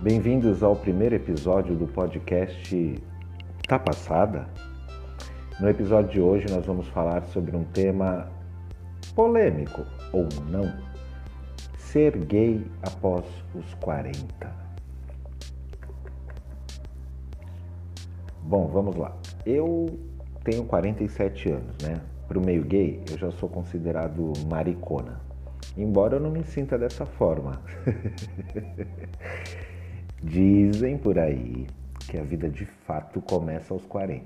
Bem-vindos ao primeiro episódio do podcast Tá Passada? No episódio de hoje nós vamos falar sobre um tema polêmico ou não: ser gay após os 40. Bom, vamos lá. Eu tenho 47 anos, né? Para o meio gay, eu já sou considerado maricona. Embora eu não me sinta dessa forma. Dizem por aí que a vida de fato começa aos 40.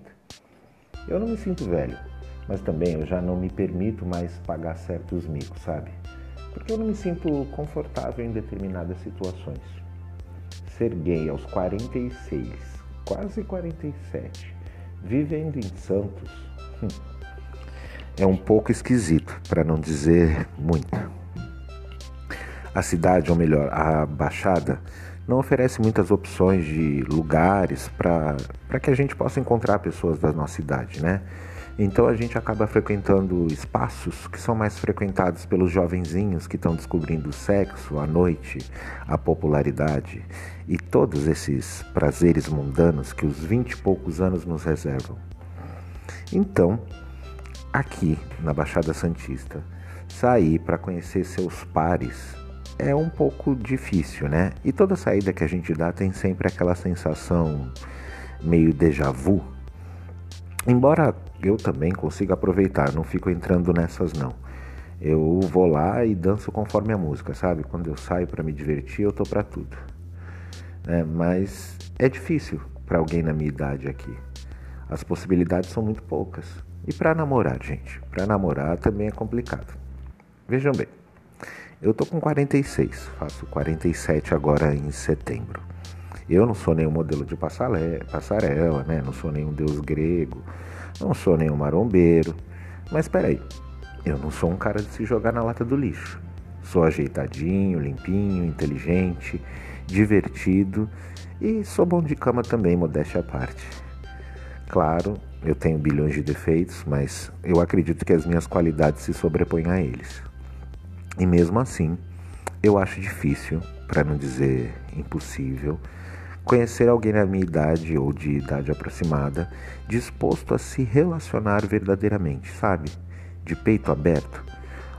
Eu não me sinto velho, mas também eu já não me permito mais pagar certos micos, sabe? Porque eu não me sinto confortável em determinadas situações. Ser gay aos 46, quase 47, vivendo em Santos, hum, é um pouco esquisito, para não dizer muito. A cidade, ou melhor, a Baixada, não oferece muitas opções de lugares para que a gente possa encontrar pessoas da nossa idade, né? Então a gente acaba frequentando espaços que são mais frequentados pelos jovenzinhos que estão descobrindo o sexo, a noite, a popularidade e todos esses prazeres mundanos que os vinte e poucos anos nos reservam. Então, aqui na Baixada Santista, sair para conhecer seus pares é um pouco difícil, né? E toda saída que a gente dá tem sempre aquela sensação meio déjà vu. Embora eu também consiga aproveitar, não fico entrando nessas não. Eu vou lá e danço conforme a música, sabe? Quando eu saio para me divertir, eu tô para tudo. É, mas é difícil para alguém na minha idade aqui. As possibilidades são muito poucas. E para namorar, gente, para namorar também é complicado. Vejam bem, eu tô com 46, faço 47 agora em setembro. Eu não sou nenhum modelo de passarela, né? Não sou nenhum deus grego, não sou nenhum marombeiro. Mas peraí, eu não sou um cara de se jogar na lata do lixo. Sou ajeitadinho, limpinho, inteligente, divertido e sou bom de cama também, modéstia à parte. Claro, eu tenho bilhões de defeitos, mas eu acredito que as minhas qualidades se sobrepõem a eles. E mesmo assim, eu acho difícil, para não dizer impossível, conhecer alguém da minha idade ou de idade aproximada disposto a se relacionar verdadeiramente, sabe? De peito aberto.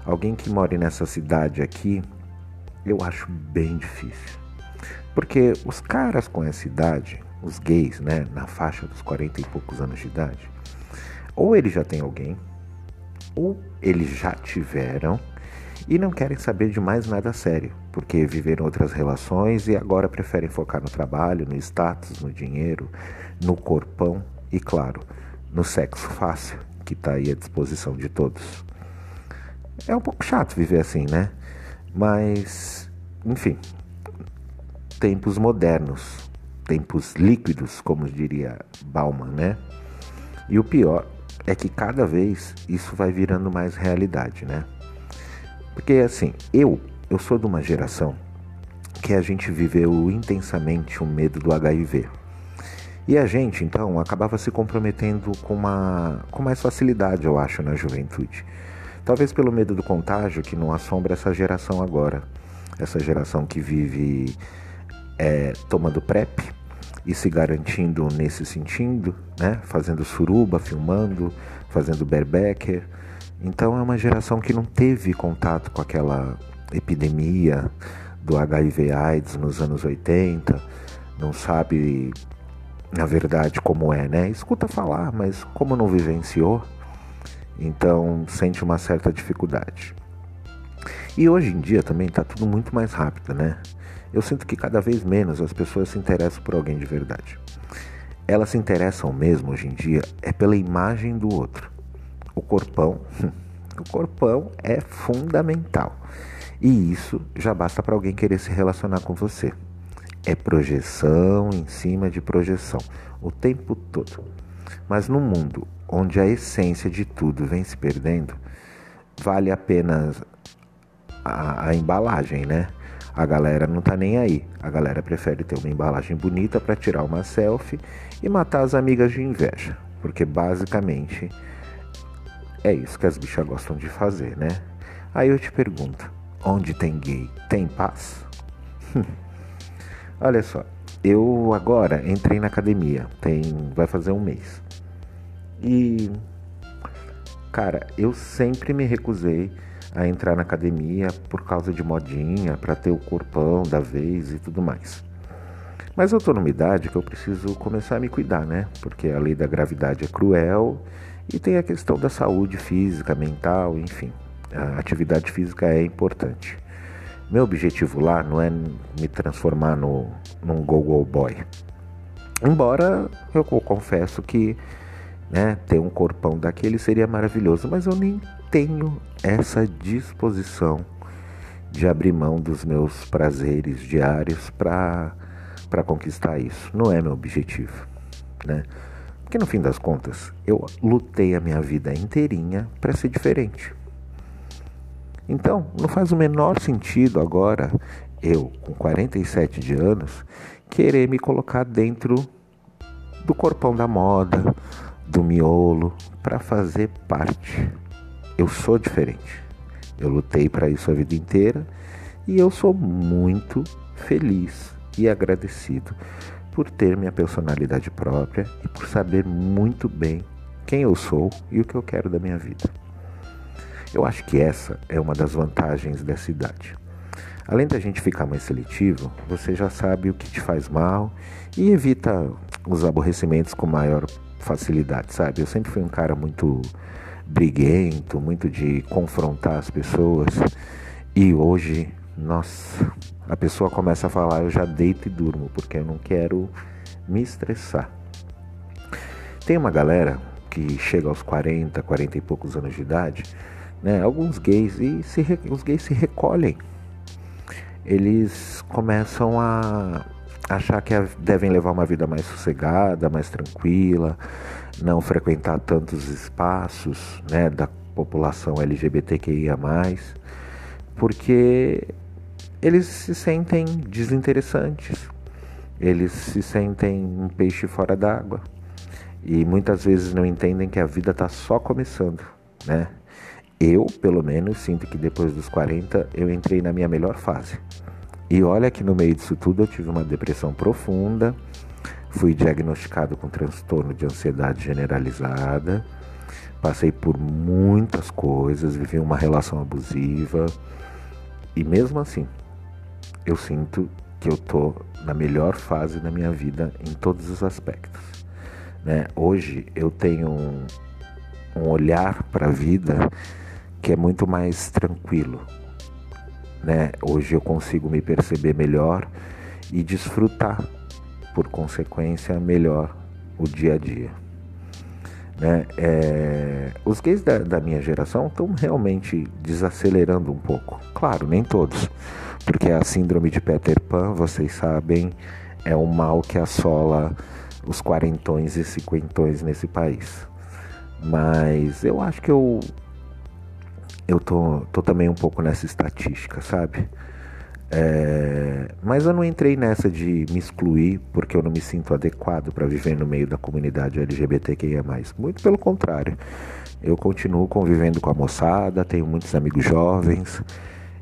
Alguém que more nessa cidade aqui, eu acho bem difícil. Porque os caras com essa idade, os gays, né, na faixa dos 40 e poucos anos de idade, ou eles já têm alguém, ou eles já tiveram e não querem saber de mais nada sério, porque viveram outras relações e agora preferem focar no trabalho, no status, no dinheiro, no corpão e, claro, no sexo fácil, que está aí à disposição de todos. É um pouco chato viver assim, né? Mas, enfim, tempos modernos, tempos líquidos, como diria Bauman, né? E o pior é que cada vez isso vai virando mais realidade, né? Porque assim, eu, eu sou de uma geração que a gente viveu intensamente o medo do HIV. E a gente, então, acabava se comprometendo com, uma, com mais facilidade, eu acho, na juventude. Talvez pelo medo do contágio que não assombra essa geração agora. Essa geração que vive é, tomando PrEP e se garantindo nesse sentido, né? Fazendo suruba, filmando, fazendo berbecker então é uma geração que não teve contato com aquela epidemia do HIV/AIDS nos anos 80, não sabe na verdade como é, né? Escuta falar, mas como não vivenciou, então sente uma certa dificuldade. E hoje em dia também está tudo muito mais rápido, né? Eu sinto que cada vez menos as pessoas se interessam por alguém de verdade. Elas se interessam mesmo hoje em dia é pela imagem do outro o corpão, o corpão é fundamental. E isso já basta para alguém querer se relacionar com você. É projeção em cima de projeção, o tempo todo. Mas no mundo onde a essência de tudo vem se perdendo, vale apenas a, a embalagem, né? A galera não tá nem aí. A galera prefere ter uma embalagem bonita para tirar uma selfie e matar as amigas de inveja, porque basicamente é isso que as bichas gostam de fazer, né? Aí eu te pergunto: onde tem gay, tem paz? Olha só, eu agora entrei na academia, tem vai fazer um mês. E cara, eu sempre me recusei a entrar na academia por causa de modinha, para ter o corpão da vez e tudo mais. Mas eu tô numa idade que eu preciso começar a me cuidar, né? Porque a lei da gravidade é cruel e tem a questão da saúde física, mental, enfim. A atividade física é importante. Meu objetivo lá não é me transformar no, num go-go boy. Embora eu confesso que né, ter um corpão daquele seria maravilhoso, mas eu nem tenho essa disposição de abrir mão dos meus prazeres diários para conquistar isso. Não é meu objetivo, né? Porque no fim das contas, eu lutei a minha vida inteirinha para ser diferente. Então, não faz o menor sentido agora eu, com 47 de anos, querer me colocar dentro do corpão da moda, do miolo, para fazer parte. Eu sou diferente. Eu lutei para isso a vida inteira e eu sou muito feliz e agradecido por ter minha personalidade própria e por saber muito bem quem eu sou e o que eu quero da minha vida. Eu acho que essa é uma das vantagens dessa idade. Além da gente ficar mais seletivo, você já sabe o que te faz mal e evita os aborrecimentos com maior facilidade, sabe? Eu sempre fui um cara muito briguento, muito de confrontar as pessoas e hoje, nossa, a pessoa começa a falar, eu já deito e durmo, porque eu não quero me estressar. Tem uma galera que chega aos 40, 40 e poucos anos de idade, né? Alguns gays e se, os gays se recolhem. Eles começam a achar que devem levar uma vida mais sossegada, mais tranquila, não frequentar tantos espaços, né, da população LGBTQIA+, porque eles se sentem desinteressantes, eles se sentem um peixe fora d'água e muitas vezes não entendem que a vida está só começando, né? Eu, pelo menos, sinto que depois dos 40 eu entrei na minha melhor fase. E olha que no meio disso tudo eu tive uma depressão profunda, fui diagnosticado com transtorno de ansiedade generalizada, passei por muitas coisas, vivi uma relação abusiva e mesmo assim eu sinto que eu tô na melhor fase da minha vida em todos os aspectos. Né? Hoje eu tenho um, um olhar para a vida que é muito mais tranquilo. Né? Hoje eu consigo me perceber melhor e desfrutar, por consequência, melhor o dia a dia. Né? É... Os gays da, da minha geração estão realmente desacelerando um pouco. Claro, nem todos porque a síndrome de Peter Pan, vocês sabem, é um mal que assola os quarentões e cinquentões nesse país. Mas eu acho que eu eu tô, tô também um pouco nessa estatística, sabe? É, mas eu não entrei nessa de me excluir porque eu não me sinto adequado para viver no meio da comunidade LGBTQIA. Muito pelo contrário, eu continuo convivendo com a moçada, tenho muitos amigos jovens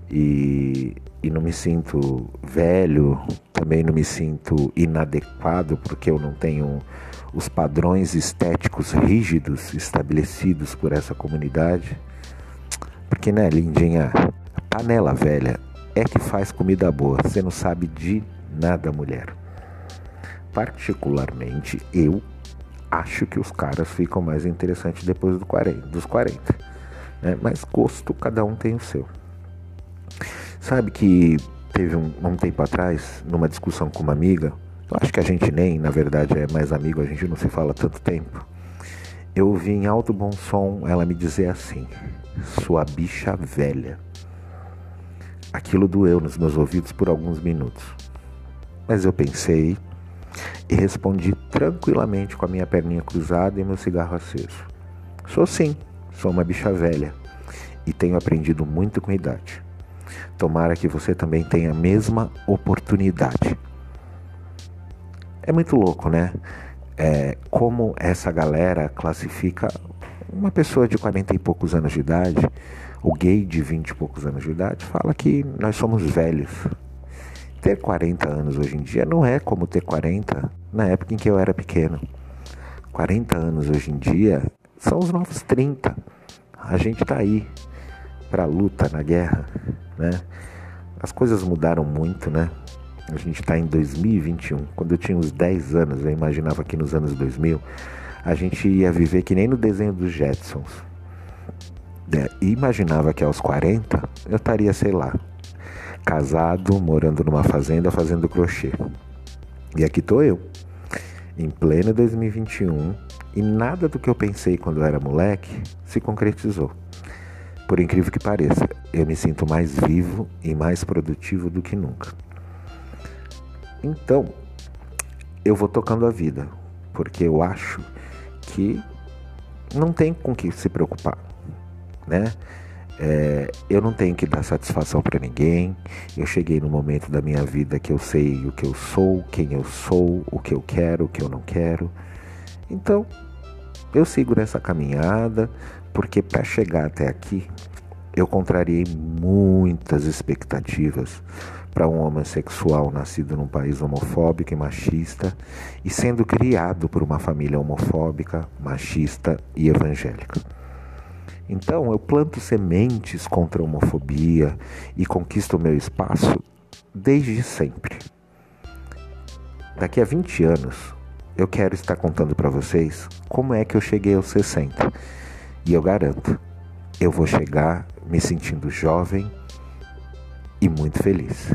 e, e não me sinto velho, também não me sinto inadequado porque eu não tenho os padrões estéticos rígidos estabelecidos por essa comunidade. Porque, né, lindinha, panela velha é que faz comida boa. Você não sabe de nada, mulher. Particularmente, eu acho que os caras ficam mais interessantes depois do 40, dos 40. Né? Mas gosto, cada um tem o seu. Sabe que teve um, um tempo atrás, numa discussão com uma amiga, eu acho que a gente nem, na verdade, é mais amigo, a gente não se fala tanto tempo. Eu ouvi em alto bom som ela me dizer assim: Sua bicha velha. Aquilo doeu nos meus ouvidos por alguns minutos. Mas eu pensei e respondi tranquilamente com a minha perninha cruzada e meu cigarro aceso. Sou sim, sou uma bicha velha e tenho aprendido muito com a idade. Tomara que você também tenha a mesma oportunidade. É muito louco, né? É, como essa galera classifica uma pessoa de 40 e poucos anos de idade, o gay de 20 e poucos anos de idade, fala que nós somos velhos. ter 40 anos hoje em dia não é como ter 40 na época em que eu era pequeno. 40 anos hoje em dia são os novos 30. A gente está aí para luta na guerra, né? As coisas mudaram muito, né? A gente está em 2021. Quando eu tinha uns 10 anos, eu imaginava que nos anos 2000 a gente ia viver que nem no desenho dos Jetsons. É, e imaginava que aos 40 eu estaria, sei lá, casado, morando numa fazenda, fazendo crochê. E aqui tô eu, em pleno 2021, e nada do que eu pensei quando eu era moleque se concretizou. Por incrível que pareça, eu me sinto mais vivo e mais produtivo do que nunca. Então, eu vou tocando a vida, porque eu acho que não tem com que se preocupar, né? É, eu não tenho que dar satisfação para ninguém. Eu cheguei no momento da minha vida que eu sei o que eu sou, quem eu sou, o que eu quero, o que eu não quero. Então, eu sigo nessa caminhada, porque para chegar até aqui, eu contrariei muitas expectativas para um homossexual nascido num país homofóbico e machista e sendo criado por uma família homofóbica, machista e evangélica. Então eu planto sementes contra a homofobia e conquisto o meu espaço desde sempre. Daqui a 20 anos, eu quero estar contando para vocês como é que eu cheguei aos 60. E eu garanto, eu vou chegar me sentindo jovem e muito feliz.